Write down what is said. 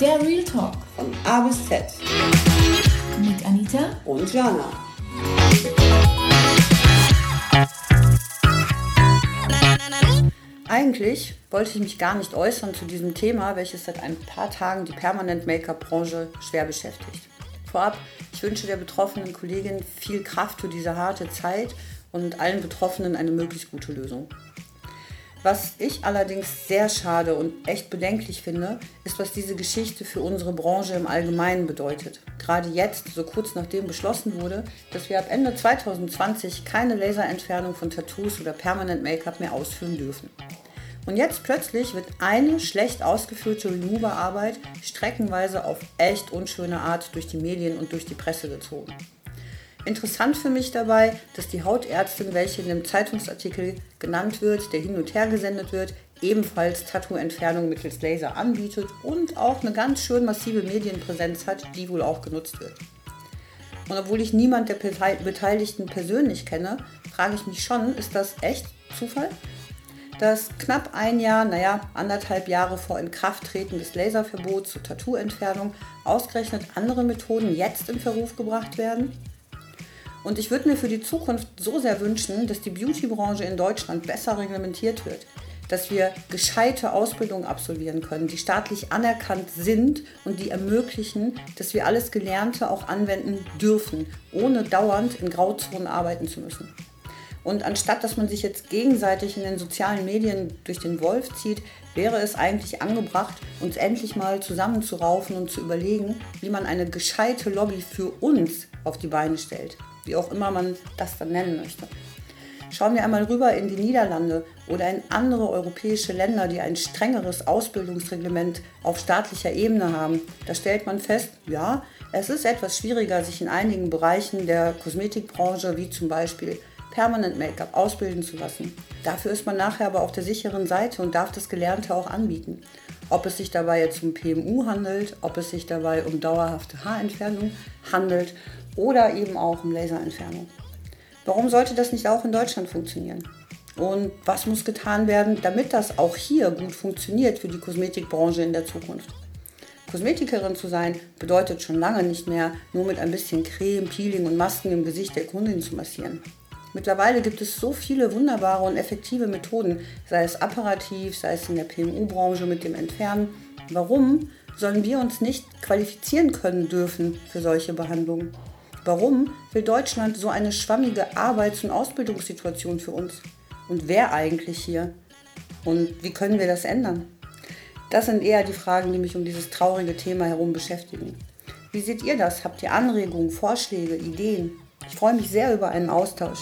Der Real Talk Von A bis Z. mit Anita Und Jana. Eigentlich wollte ich mich gar nicht äußern zu diesem Thema, welches seit ein paar Tagen die Permanent-Make-up-Branche schwer beschäftigt. Vorab, ich wünsche der betroffenen Kollegin viel Kraft für diese harte Zeit und allen Betroffenen eine möglichst gute Lösung. Was ich allerdings sehr schade und echt bedenklich finde, ist, was diese Geschichte für unsere Branche im Allgemeinen bedeutet. Gerade jetzt, so kurz nachdem beschlossen wurde, dass wir ab Ende 2020 keine Laserentfernung von Tattoos oder Permanent Make-up mehr ausführen dürfen. Und jetzt plötzlich wird eine schlecht ausgeführte Remover-Arbeit streckenweise auf echt unschöne Art durch die Medien und durch die Presse gezogen. Interessant für mich dabei, dass die Hautärztin, welche in dem Zeitungsartikel genannt wird, der hin und her gesendet wird, ebenfalls Tattoo-Entfernung mittels Laser anbietet und auch eine ganz schön massive Medienpräsenz hat, die wohl auch genutzt wird. Und obwohl ich niemand der Beteiligten persönlich kenne, frage ich mich schon, ist das echt Zufall? Dass knapp ein Jahr, naja, anderthalb Jahre vor Inkrafttreten des Laserverbots zur Tattoo-Entfernung ausgerechnet andere Methoden jetzt in Verruf gebracht werden? Und ich würde mir für die Zukunft so sehr wünschen, dass die Beauty-Branche in Deutschland besser reglementiert wird. Dass wir gescheite Ausbildungen absolvieren können, die staatlich anerkannt sind und die ermöglichen, dass wir alles Gelernte auch anwenden dürfen, ohne dauernd in Grauzonen arbeiten zu müssen. Und anstatt dass man sich jetzt gegenseitig in den sozialen Medien durch den Wolf zieht, wäre es eigentlich angebracht, uns endlich mal zusammenzuraufen und zu überlegen, wie man eine gescheite Lobby für uns auf die Beine stellt wie auch immer man das dann nennen möchte. Schauen wir einmal rüber in die Niederlande oder in andere europäische Länder, die ein strengeres Ausbildungsreglement auf staatlicher Ebene haben. Da stellt man fest, ja, es ist etwas schwieriger, sich in einigen Bereichen der Kosmetikbranche, wie zum Beispiel Permanent Make-up, ausbilden zu lassen. Dafür ist man nachher aber auf der sicheren Seite und darf das Gelernte auch anbieten. Ob es sich dabei jetzt um PMU handelt, ob es sich dabei um dauerhafte Haarentfernung handelt oder eben auch um Laserentfernung. Warum sollte das nicht auch in Deutschland funktionieren? Und was muss getan werden, damit das auch hier gut funktioniert für die Kosmetikbranche in der Zukunft? Kosmetikerin zu sein bedeutet schon lange nicht mehr, nur mit ein bisschen Creme, Peeling und Masken im Gesicht der Kundin zu massieren. Mittlerweile gibt es so viele wunderbare und effektive Methoden, sei es apparativ, sei es in der PMU-Branche mit dem Entfernen. Warum sollen wir uns nicht qualifizieren können dürfen für solche Behandlungen? Warum will Deutschland so eine schwammige Arbeits- und Ausbildungssituation für uns? Und wer eigentlich hier? Und wie können wir das ändern? Das sind eher die Fragen, die mich um dieses traurige Thema herum beschäftigen. Wie seht ihr das? Habt ihr Anregungen, Vorschläge, Ideen? Ich freue mich sehr über einen Austausch.